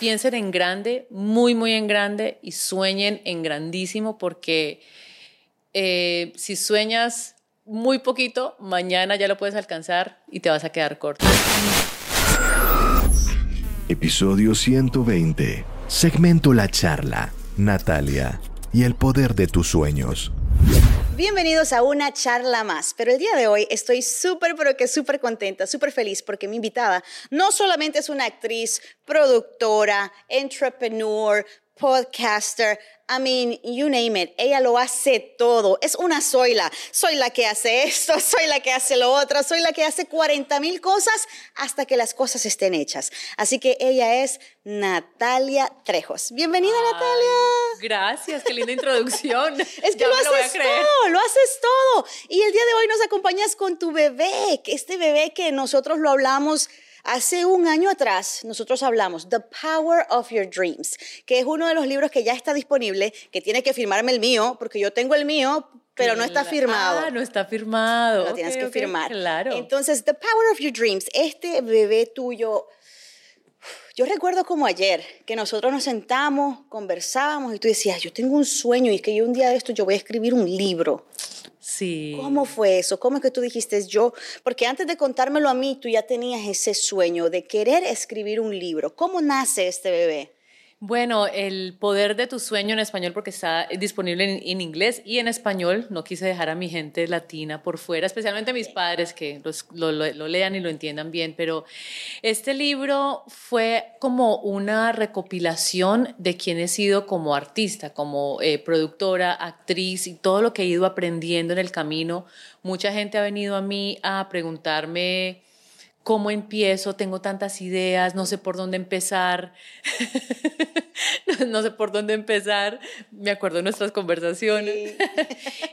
piensen en grande, muy, muy en grande y sueñen en grandísimo porque eh, si sueñas muy poquito, mañana ya lo puedes alcanzar y te vas a quedar corto. Episodio 120. Segmento La Charla. Natalia. Y el poder de tus sueños. Bienvenidos a una charla más, pero el día de hoy estoy súper, pero que súper contenta, súper feliz porque mi invitada no solamente es una actriz, productora, entrepreneur, podcaster, I mean, you name it, ella lo hace todo. Es una soyla. Soy la que hace esto, soy la que hace lo otro, soy la que hace 40 mil cosas hasta que las cosas estén hechas. Así que ella es Natalia Trejos. Bienvenida, Natalia. Gracias, qué linda introducción. es que lo haces todo, lo haces todo. Y el día de hoy nos acompañas con tu bebé, este bebé que nosotros lo hablamos Hace un año atrás nosotros hablamos The Power of Your Dreams, que es uno de los libros que ya está disponible, que tiene que firmarme el mío, porque yo tengo el mío, pero no está firmado. Ah, no está firmado. Lo tienes que firmar. Claro. Entonces, The Power of Your Dreams, este bebé tuyo, yo recuerdo como ayer que nosotros nos sentamos, conversábamos y tú decías, yo tengo un sueño y es que yo un día de esto yo voy a escribir un libro. Sí. ¿Cómo fue eso? ¿Cómo es que tú dijiste yo? Porque antes de contármelo a mí, tú ya tenías ese sueño de querer escribir un libro. ¿Cómo nace este bebé? Bueno, El poder de tu sueño en español porque está disponible en, inglés y en español. No quise dejar a mi gente latina por fuera, especialmente a mis padres que lo, lean y lo entiendan bien. Pero este libro fue como una recopilación de quién he sido como artista, como eh, productora, actriz y todo lo que he ido aprendiendo en el camino. Mucha gente ha venido a mí a preguntarme ¿Cómo empiezo? Tengo tantas ideas, no sé por dónde empezar. no sé por dónde empezar. Me acuerdo de nuestras conversaciones.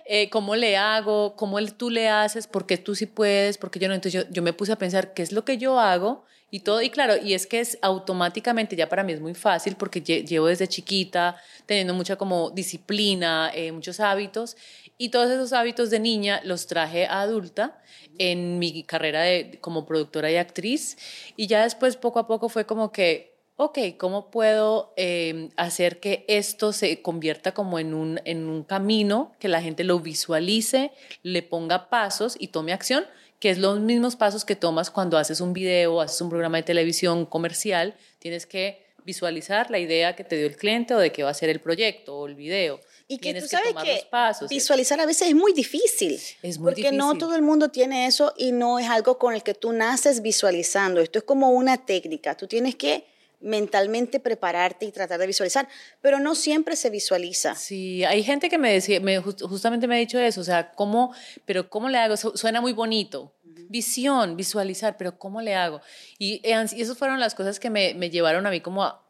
Eh, ¿Cómo le hago? ¿Cómo tú le haces? ¿Por qué tú sí puedes? Porque yo no. Entonces yo, yo me puse a pensar qué es lo que yo hago y todo. Y claro, y es que es automáticamente, ya para mí es muy fácil porque llevo desde chiquita teniendo mucha como disciplina, eh, muchos hábitos. Y todos esos hábitos de niña los traje a adulta en mi carrera de, como productora y actriz. Y ya después, poco a poco, fue como que, ok, ¿cómo puedo em, hacer que esto se convierta como en un, en un camino, que la gente lo visualice, le ponga pasos y tome acción? que es los mismos pasos que tomas cuando haces un video, haces un programa de televisión comercial, tienes que visualizar la idea que te dio el cliente o de qué va a ser el proyecto o el video. Y que tú sabes que, visualizar a veces es muy difícil. Es muy porque no todo el mundo tiene eso y no es algo con el que tú naces visualizando. Esto es como una técnica. Tú tienes que mentalmente prepararte y tratar de visualizar, pero no siempre se visualiza. Sí, hay gente que me decía, me, justamente me ha dicho eso, o sea, ¿cómo, pero cómo le hago? Suena muy bonito, visión, visualizar, pero ¿cómo le hago? Y, y esas fueron las cosas que me, me llevaron a mí como, a,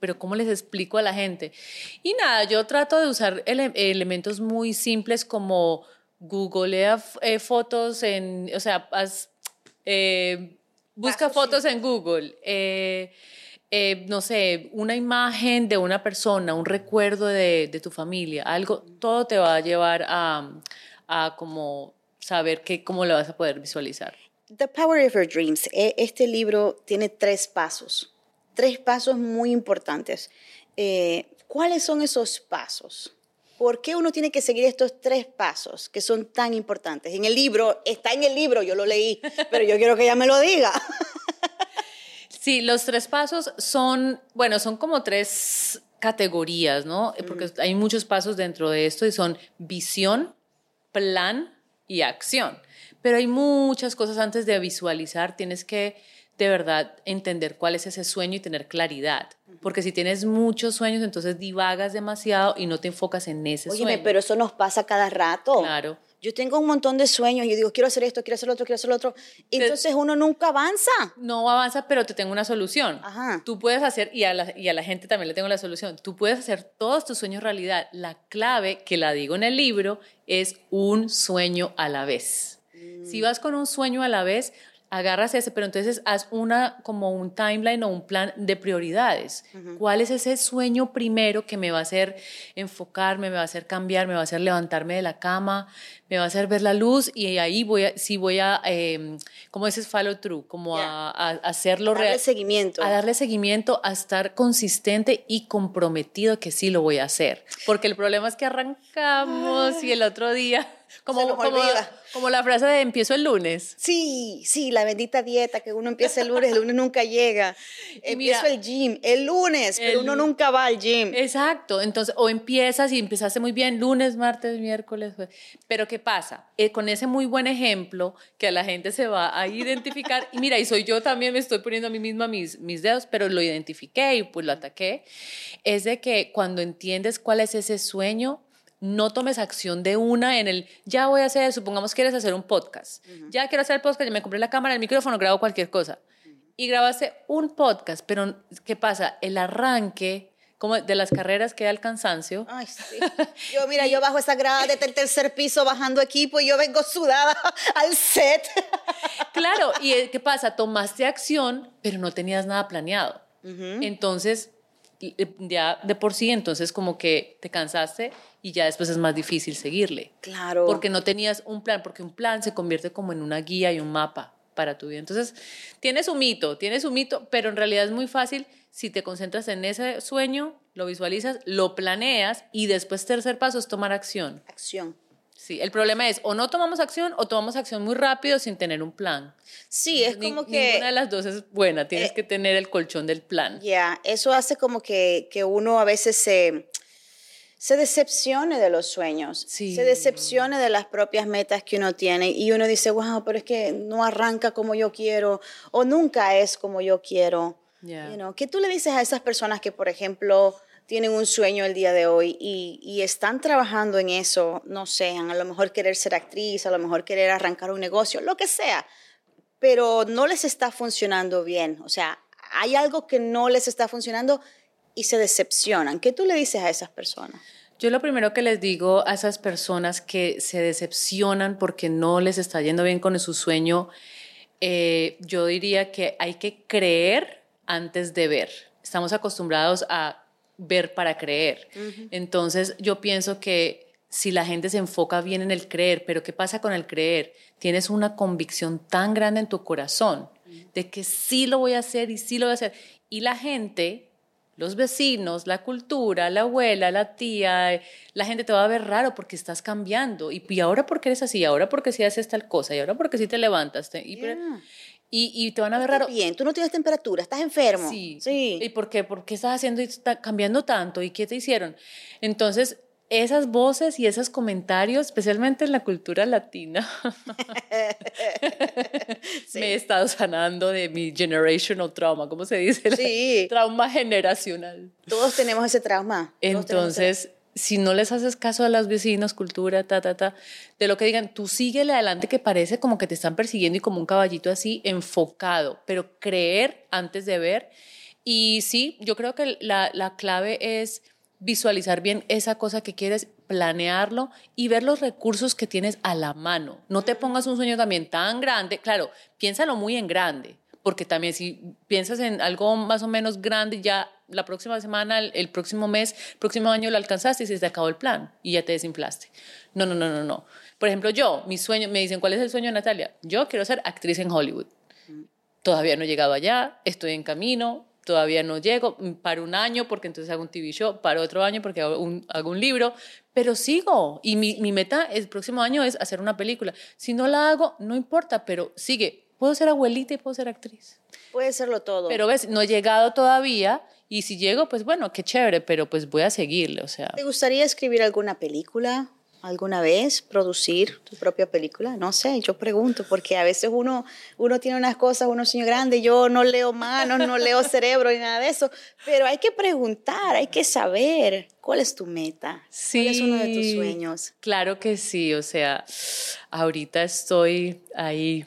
pero ¿cómo les explico a la gente? Y nada, yo trato de usar elementos muy simples como googlea eh, fotos en, o sea, eh, busca fotos en Google. Eh, no sé, una imagen de una persona, un recuerdo de, de, tu familia, algo, todo te va a llevar a, a como saber que, cómo lo vas a poder visualizar. The Power of Your Dreams. E, este libro tiene tres pasos, tres pasos muy importantes. Eh, ¿Cuáles son esos pasos? ¿Por qué uno tiene que seguir estos tres pasos que son tan importantes? En el libro, está en el libro, yo lo leí, pero yo quiero que ella me lo diga. Sí, los tres pasos son, bueno, son como tres categorías, ¿no? Porque hay muchos pasos dentro de esto y son visión, plan y acción. Pero hay muchas cosas antes de visualizar, tienes que de verdad entender cuál es ese sueño y tener claridad. Porque si tienes muchos sueños, entonces divagas demasiado y no te enfocas en ese sueño. pero eso nos pasa cada rato. Claro. Yo tengo un montón de sueños y yo digo, quiero hacer esto, quiero hacer lo otro, quiero hacer lo otro. Entonces uno nunca avanza. No avanza, pero te tengo una solución. Ajá. Tú puedes hacer, y a, la, y a la gente también le tengo la solución, tú puedes hacer todos tus sueños realidad. La clave, que la digo en el libro, es un sueño a la vez. Si mm. vas con un sueño a la vez, agarras ese, pero entonces haz una como un timeline o un plan de prioridades. ¿Cuál es ese sueño primero que me va a hacer enfocarme, me va a hacer cambiar, me va a hacer levantarme de la cama, me va a hacer ver la luz y ahí voy a, sí voy a, eh, como ese es follow through, como a, a, hacerlo real. Darle seguimiento. A darle seguimiento, a estar consistente y comprometido que sí lo voy a hacer. Porque el problema es que arrancamos y el otro día como, como, la frase de empiezo el lunes. Sí, sí, la bendita dieta que uno empieza el lunes, el lunes nunca llega. empiezo el gym el lunes, pero uno nunca va al gym. Exacto, entonces, o empiezas y empezaste muy bien lunes, martes, miércoles. Pero ¿qué pasa? Eh, con ese muy buen ejemplo que a la gente se va a identificar, y mira, y soy yo también, me estoy poniendo a mí misma mis, mis dedos, pero lo identifiqué y pues lo ataqué, es de que cuando entiendes cuál es ese sueño, no tomes acción de una en el, ya voy a hacer, supongamos que quieres hacer un podcast, ya quiero hacer el podcast, ya me compré la cámara, el micrófono, grabo cualquier cosa. Y grabaste un podcast, pero ¿qué pasa? El arranque como de las carreras queda el cansancio. Ay, sí. Yo, mira, yo bajo esa grada desde el tercer piso bajando equipo y yo vengo sudada al set. Claro, y eh, ¿qué pasa? Tomaste acción, pero no tenías nada planeado. Entonces, ya de por sí, entonces como que te cansaste y ya después es más difícil seguirle. Claro. Porque no tenías un plan, porque un plan se convierte como en una guía y un mapa para tu vida. Entonces, tienes un mito, tienes un mito, pero en realidad es muy fácil si te concentras en ese sueño, lo visualizas, lo planeas y después tercer paso es tomar acción. Acción. Sí, el problema es o no tomamos acción o tomamos acción muy rápido sin tener un plan. Sí, es como que... Ninguna de las dos es buena, tienes eh, que tener el colchón del plan. Ya, eso hace como que, que uno a veces se, se decepcione de los sueños, se decepcione de las propias metas que uno tiene y uno dice, wow, pero es que no arranca como yo quiero o nunca es como yo quiero. ¿Qué tú le dices a esas personas que, por ejemplo, tienen un sueño el día de hoy y, están trabajando en eso, no sé, a lo mejor querer ser actriz, a lo mejor querer arrancar un negocio, lo que sea, pero no les está funcionando bien. O sea, hay algo que no les está funcionando y se decepcionan. ¿Qué tú le dices a esas personas? Yo lo primero que les digo a esas personas que se decepcionan porque no les está yendo bien con su sueño, eh, yo diría que hay que creer antes de ver. Estamos acostumbrados a ver para creer. Entonces yo pienso que si la gente se enfoca bien en el creer, pero ¿qué pasa con el creer? Tienes una convicción tan grande en tu corazón de que sí lo voy a hacer y sí lo voy a hacer. Y la gente, los vecinos, la cultura, la abuela, la tía, la gente te va a ver raro porque estás cambiando. Y, y ahora porque eres así, ahora porque sí haces tal cosa, y ahora porque sí te levantas. y, y, te van a ver raro. Bien, tú no tienes temperatura, estás enfermo. Sí. sí. ¿Y por qué? ¿Por qué estás haciendo y está cambiando tanto? ¿Y qué te hicieron? Entonces, esas voces y esos comentarios, especialmente en la cultura latina, me he estado sanando de mi generational trauma, ¿cómo se dice? Sí. trauma generacional. Todos tenemos ese trauma. Entonces, si no les haces caso a los vecinos, cultura, ta, ta, ta, de lo que digan, tú síguele adelante que parece como que te están persiguiendo y como un caballito así enfocado, pero creer antes de ver. Y sí, yo creo que la, la clave es visualizar bien esa cosa que quieres, planearlo y ver los recursos que tienes a la mano. No te pongas un sueño también tan grande, claro, piénsalo muy en grande, porque también si piensas en algo más o menos grande, ya la próxima semana, el, próximo mes, el próximo año lo alcanzaste y se te acabó el plan y ya te desinflaste. No, no, no, no, no. Por ejemplo, yo, mi sueño, me dicen, ¿cuál es el sueño de Natalia? Yo quiero ser actriz en Hollywood. Todavía no he llegado allá, estoy en camino, todavía no llego, para un año porque entonces hago un TV show, para otro año porque hago un, hago un libro, pero sigo y mi, mi meta el próximo año es hacer una película. Si no la hago, no importa, pero sigue. Puedo ser abuelita y puedo ser actriz. Puede serlo todo. Pero ves, no he llegado todavía y si llego, pues bueno, qué chévere, pero pues voy a seguirle, o sea. ¿Te gustaría escribir alguna película? alguna vez producir tu propia película? No sé, yo pregunto, porque a veces uno, uno tiene unas cosas, uno sueño grande, yo no leo manos, no leo cerebro ni nada de eso, pero hay que preguntar, hay que saber cuál es tu meta, sí, cuál es uno de tus sueños. Claro que sí, o sea, ahorita estoy ahí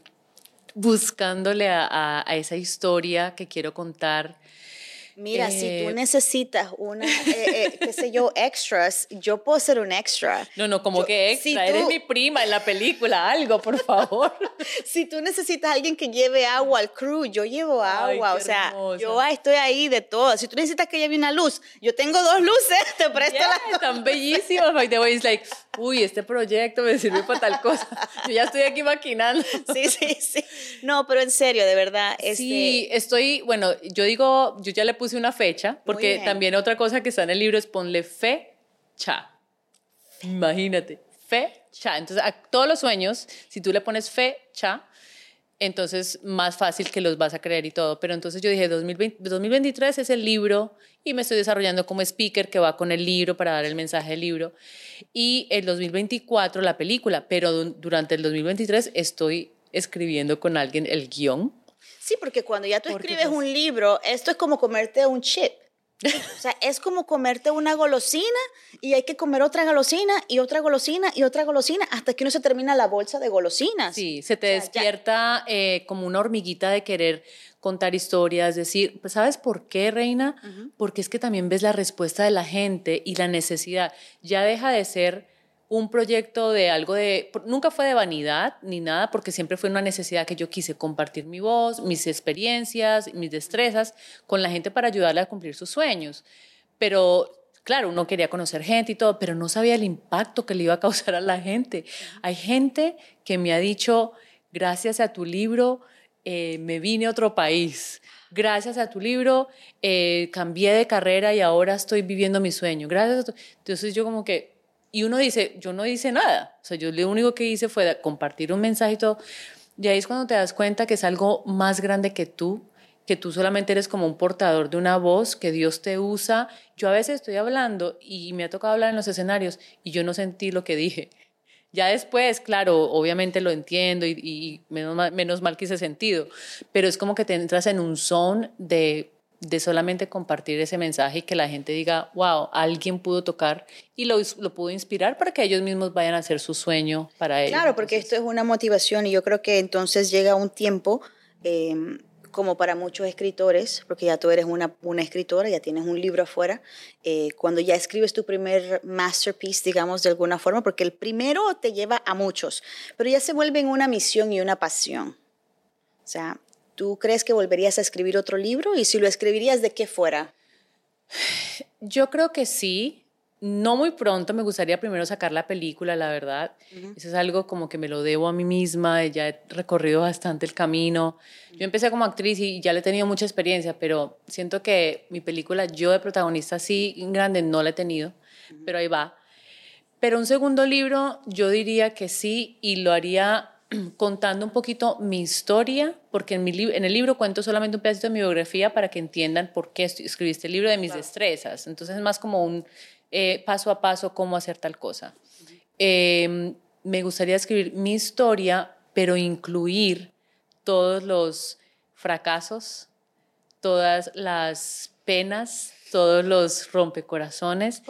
buscándole a, a esa historia que quiero contar Mira, si tú Eh, necesitas una, eh, eh, qué sé yo, extras, yo puedo ser un extra. No, no, como Yo- que si extra. Eres tú- mi prima en la película, algo, por favor. Si tú necesitas a alguien que lleve agua al crew, yo llevo Ay, agua. qué o sea, hermosa. yo estoy ahí de todo. Si tú necesitas que lleve una luz, yo tengo dos luces, te presto Yeah, las están bellísimas. By the way, it's like, uy, este proyecto me sirve para tal cosa. Yo ya estoy aquí maquinando. Sí, sí, sí. No, pero en serio, de verdad. Este, Sí, estoy, bueno, yo digo, yo ya le puse una fecha, porque también otra cosa que está en el libro es ponle fecha. Imagínate, fecha. Entonces, a todos los sueños, si tú le pones fecha, entonces más fácil que los vas a creer y todo. Pero entonces yo dije, 2020 2023 es el libro y me estoy desarrollando como speaker que va con el libro para dar el mensaje del libro. Y el 2024 la película, pero du- durante el 2023 estoy escribiendo con alguien el guion. Sí, porque cuando ya tú escribes pues- un libro, esto es como comerte un chip. O sea, es como comerte una golosina y hay que comer otra golosina y otra golosina y otra golosina hasta que uno se termina la bolsa de golosinas. Sí, se te O sea, ya- despierta eh, como una hormiguita de querer contar historias, decir, pues, ¿sabes por qué, Reina? Porque es que también ves la respuesta de la gente y la necesidad. Ya deja de ser un proyecto de algo de, nunca fue de vanidad ni nada, porque siempre fue una necesidad que yo quise compartir mi voz, mis experiencias, mis destrezas con la gente para ayudarle a cumplir sus sueños. Pero claro, uno quería conocer gente y todo, pero no sabía el impacto que le iba a causar a la gente. Hay gente que me ha dicho, gracias a tu libro, eh, me vine a otro país. Gracias a tu libro, eh, cambié de carrera y ahora estoy viviendo mi sueño. Gracias a tu... Entonces yo como que... Y uno dice, yo no hice nada. O sea, yo lo único que hice fue compartir un mensaje y todo. Y ahí es cuando te das cuenta que es algo más grande que tú, que tú solamente eres como un portador de una voz, que Dios te usa. Yo a veces estoy hablando y me ha tocado hablar en los escenarios y yo no sentí lo que dije. Ya después, claro, obviamente lo entiendo y, menos, mal, menos mal que hice sentido, pero es como que te entras en un zone de, de solamente compartir ese mensaje y que la gente diga, wow, alguien pudo tocar y lo, lo pudo inspirar para que ellos mismos vayan a hacer su sueño para ellos. Claro, porque Entonces, esto es una motivación y yo creo que entonces llega un tiempo, eh, como para muchos escritores, porque ya tú eres una, una escritora, ya tienes un libro afuera, eh, cuando ya escribes tu primer masterpiece, digamos, de alguna forma, porque el primero te lleva a muchos, pero ya se vuelve en una misión y una pasión. O sea, ¿tú crees que volverías a escribir otro libro? Y si lo escribirías, ¿de qué fuera? Yo creo que sí. No muy pronto, me gustaría primero sacar la película, la verdad. Eso es algo como que me lo debo a mí misma, ya he recorrido bastante el camino. Yo empecé como actriz y ya le he tenido mucha experiencia, pero siento que mi película, yo de protagonista así grande, no la he tenido, pero ahí va. Pero un segundo libro, yo diría que sí, y lo haría contando un poquito mi historia, porque en, mi lib- en el libro cuento solamente un pedacito de mi biografía para que entiendan por qué escribí este libro de mis destrezas. Entonces es más como un eh, paso a paso cómo hacer tal cosa. Eh, me gustaría escribir mi historia, pero incluir todos los fracasos, todas las penas, todos los rompecorazones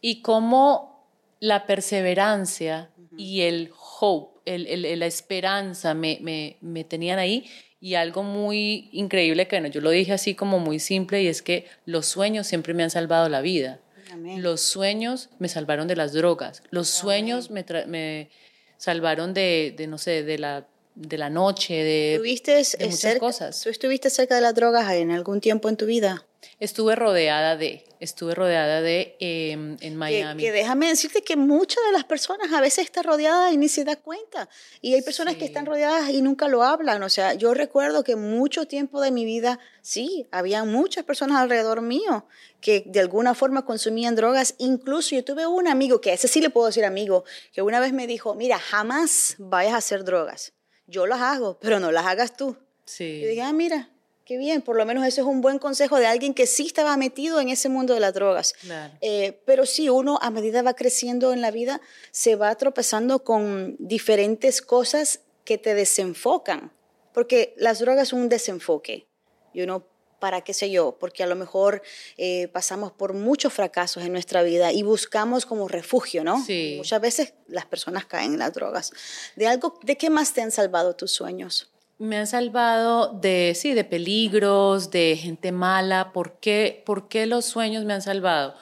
y cómo la perseverancia y el hope, el- el- la esperanza me, me- me tenían ahí. Y algo muy increíble que bueno, yo lo dije así como muy simple y es que los sueños siempre me han salvado la vida. Amén. Los sueños me salvaron de las drogas. Los sueños me, me salvaron de, de, no sé, de la, de la noche, de, ¿Estuviste de eh, muchas cerca, cosas. ¿Tú estuviste cerca de las drogas en algún tiempo en tu vida? Estuve rodeada de, estuve rodeada de em, en Miami. que déjame decirte que muchas de las personas a veces están rodeadas y ni se da cuenta. Y hay personas que están rodeadas y nunca lo hablan. O sea, yo recuerdo que mucho tiempo de mi vida, sí, había muchas personas alrededor mío que de alguna forma consumían drogas. Incluso yo tuve un amigo, que a ese sí le puedo decir amigo, que una vez me dijo, mira, jamás vayas a hacer drogas. Yo las hago, pero no las hagas tú. sí. Yo dije, ah, mira, qué bien, por lo menos ese es un buen consejo de alguien que sí estaba metido en ese mundo de las drogas. Claro. Eh, pero sí, uno a medida va creciendo en la vida, se va tropezando con diferentes cosas que te desenfocan, porque las drogas son un desenfoque. Y uno, para qué sé yo, porque a lo mejor eh, pasamos por muchos fracasos en nuestra vida y buscamos como refugio, ¿no? Sí. Muchas veces las personas caen en las drogas. ¿De algo, de qué más te han salvado tus sueños? Me han salvado de, sí, de peligros, de gente mala. ¿Por qué, ¿Por qué los sueños me han salvado?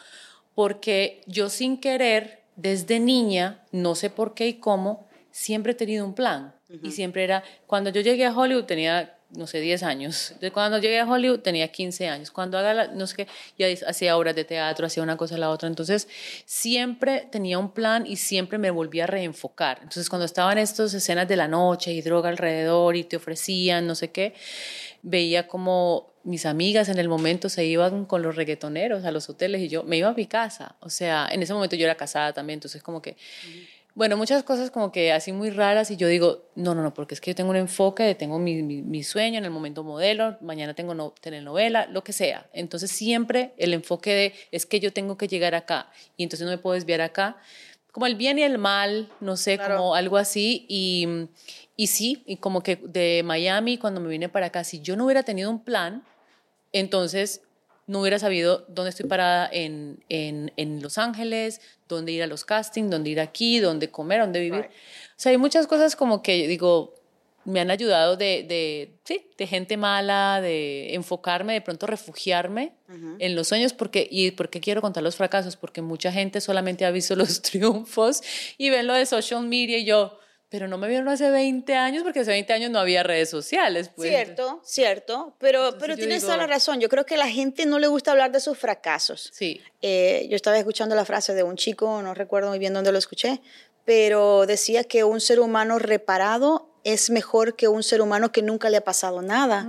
Porque yo sin querer, desde niña, no sé por qué y cómo, siempre he tenido un plan. Y siempre era, cuando yo llegué a Hollywood tenía no sé, 10 años. Cuando llegué a Hollywood tenía 15 años. Cuando haga, la, no sé qué, ya hacía obras de teatro, hacía una cosa a la otra. Entonces, siempre tenía un plan y siempre me volvía a reenfocar. Entonces, cuando estaban estas escenas de la noche y droga alrededor y te ofrecían no sé qué, veía como mis amigas en el momento se iban con los reggaetoneros a los hoteles y yo me iba a mi casa. O sea, en ese momento yo era casada también, entonces como que... Bueno, muchas cosas como que así muy raras y yo digo, no, no, no, porque es que yo tengo un enfoque, tengo mi, mi, sueño en el momento modelo, mañana tengo no, telenovela, lo que sea. Entonces siempre el enfoque de es que yo tengo que llegar acá y entonces no me puedo desviar acá. Como el bien y el mal, no sé, como algo así. Y, y sí, y como que de Miami, cuando me vine para acá, si yo no hubiera tenido un plan, entonces no hubiera sabido dónde estoy parada en, en, en, Los Ángeles, dónde ir a los castings, dónde ir aquí, dónde comer, dónde vivir. O sea, hay muchas cosas como que digo, me han ayudado de, de, sí, de gente mala, de enfocarme, de pronto refugiarme en los sueños. Porque, ¿Y por qué quiero contar los fracasos? Porque mucha gente solamente ha visto los triunfos y ven lo de social media y yo, pero no me vieron hace 20 años porque hace 20 años no había redes sociales. Pues. Cierto, cierto, pero, pero tienes toda la razón. Yo creo que a la gente no le gusta hablar de sus fracasos. Sí. Eh, yo estaba escuchando la frase de un chico, no recuerdo muy bien dónde lo escuché, pero decía que un ser humano reparado es mejor que un ser humano que nunca le ha pasado nada.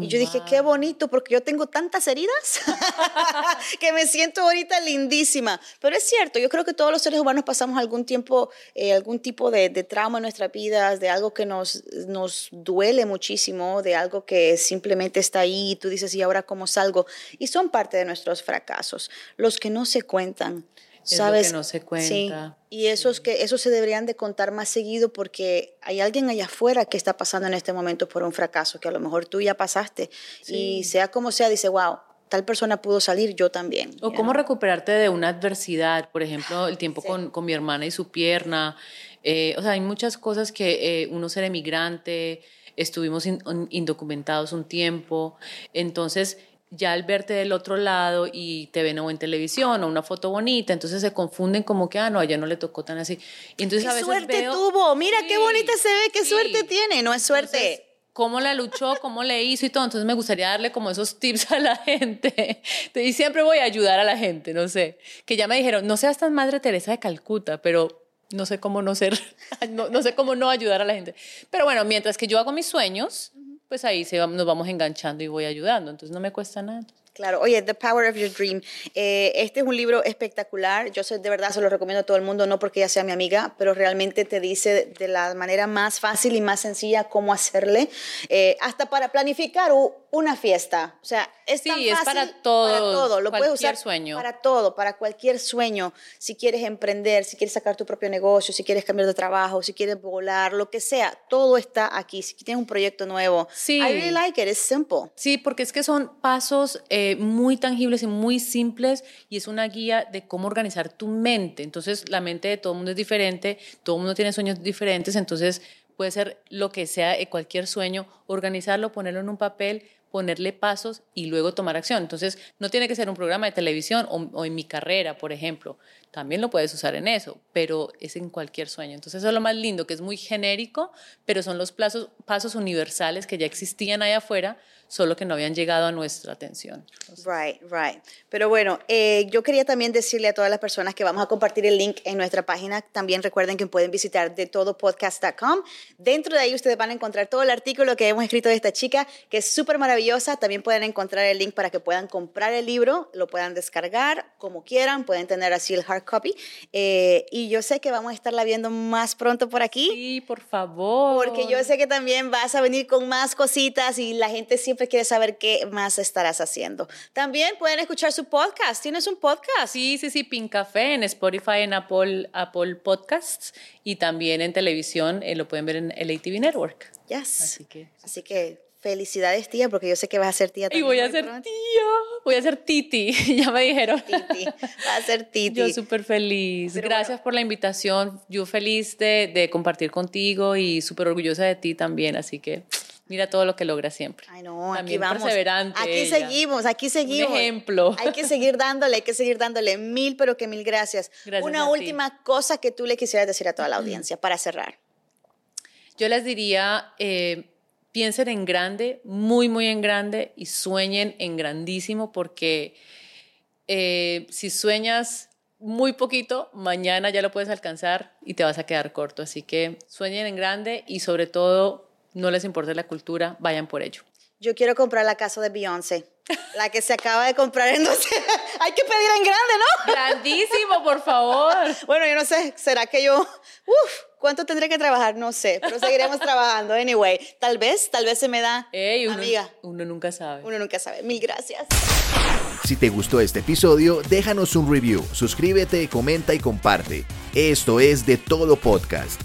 y yo dije, qué bonito, porque yo tengo tantas heridas que me siento ahorita lindísima. Pero es cierto, yo creo que todos los seres humanos pasamos algún tiempo, eh, algún tipo de, trauma en nuestras vidas, de algo que nos, nos duele muchísimo, de algo que simplemente está ahí y tú dices, ¿y ahora cómo salgo? Y son parte de nuestros fracasos, los que no se cuentan. ¿Sabes? que no se cuenta. Y esos que eso se deberían de contar más seguido porque hay alguien allá afuera que está pasando en este momento por un fracaso que a lo mejor tú ya pasaste y sea como sea dice, "Wow, tal persona pudo salir, yo también." O cómo recuperarte de una adversidad, por ejemplo, el tiempo con, con, mi hermana y su pierna. Eh, o sea, hay muchas cosas que eh, uno ser emigrante, estuvimos indocumentados un tiempo, entonces ya al verte del otro lado y te ven o en televisión o una foto bonita, entonces se confunden como que, ah, no, a ella no le tocó tan así. entonces, ¿Qué suerte tuvo? Mira qué bonita se ve, qué suerte tiene, no es suerte. cómo la luchó, cómo le hizo y todo. Entonces me gustaría darle como esos tips a la gente. Y siempre voy a ayudar a la gente, no sé. Que ya me dijeron, no seas tan Madre Teresa de Calcuta, pero no sé cómo no ser, no, no sé cómo no ayudar a la gente. Pero bueno, mientras que yo hago mis sueños, pues ahí se, nos vamos enganchando y voy ayudando. Entonces no me cuesta nada. Claro, oye, The Power of Your Dream. Eh, este es un libro espectacular. Yo sé, de verdad se lo recomiendo a todo el mundo, no porque ella sea mi amiga, pero realmente te dice de la manera más fácil y más sencilla cómo hacerle, eh, hasta para planificar una fiesta. O sea, es tan es para todo, para todo. Lo puedes usar sueño. para todo, para cualquier sueño. Si quieres emprender, si quieres sacar tu propio negocio, si quieres cambiar de trabajo, si quieres volar, lo que sea, todo está aquí. Si tienes un proyecto nuevo, sí. I really like it. It's simple. Sí, porque es que son pasos eh, muy tangibles y muy simples y es una guía de cómo organizar tu mente. Entonces, la mente de todo mundo es diferente, todo mundo tiene sueños diferentes, entonces puede ser lo que sea, eh, cualquier sueño, organizarlo, ponerlo en un papel, ponerle pasos y luego tomar acción. Entonces, no tiene que ser un programa de televisión o, en mi carrera, por ejemplo. También lo puedes usar en eso, pero es en cualquier sueño. Entonces, eso es lo más lindo, que es muy genérico, pero son los pasos universales que ya existían allá afuera, solo que no habían llegado a nuestra atención. right, right. Pero bueno, eh, yo quería también decirle a todas las personas que vamos a compartir el link en nuestra página. También recuerden que pueden visitar de todopodcast.com. Dentro de ahí ustedes van a encontrar todo el artículo que hemos escrito de esta chica, que es súper maravillosa. También pueden encontrar el link para que puedan comprar el libro, lo puedan descargar como quieran, pueden tener así el hard copy. Eh, y yo sé que vamos a estarla viendo más pronto por aquí. Sí, por favor. Porque yo sé que también vas a venir con más cositas y la gente siempre quiere saber qué más estarás haciendo. También pueden escuchar su podcast. ¿Tienes un podcast? Sí, sí, sí, Pin Café en Spotify, en Apple, Apple Podcasts y también en televisión. Eh, lo pueden ver en el ATV Network. Yes. Así que, Así que Felicidades, tía, porque yo sé que vas a ser tía también. Y voy a ser tía, voy a ser titi, ya me dijeron. Titi, va a ser titi. Yo súper feliz. Gracias por la invitación. Yo feliz de, de compartir contigo y súper orgullosa de ti también, así que Mira todo lo que logra siempre. Ay, no, También aquí vamos. perseverante Aquí ella. seguimos, aquí seguimos. Un ejemplo. Hay que seguir dándole, hay que seguir dándole. Mil, pero que mil gracias. Gracias Una ti. última cosa que tú le quisieras decir a toda la audiencia para cerrar. Yo les diría, eh, piensen en grande, muy, muy en grande y sueñen en grandísimo porque eh, si sueñas muy poquito, mañana ya lo puedes alcanzar y te vas a quedar corto. Así que sueñen en grande y sobre todo no les importe la cultura, vayan por ello. Yo quiero comprar la casa de Beyoncé, la que se acaba de comprar en no sé, hay que pedir en grande, ¿no? Grandísimo, por favor. Bueno, yo no sé, ¿será que yo, uf, cuánto tendré que trabajar? No sé, pero seguiremos trabajando. Anyway, tal vez, tal vez se me da, Ey, uno, amiga, uno nunca sabe. uno nunca sabe. Mil gracias. Si te gustó este episodio, déjanos un review, suscríbete, comenta y comparte. Esto es de todo podcast.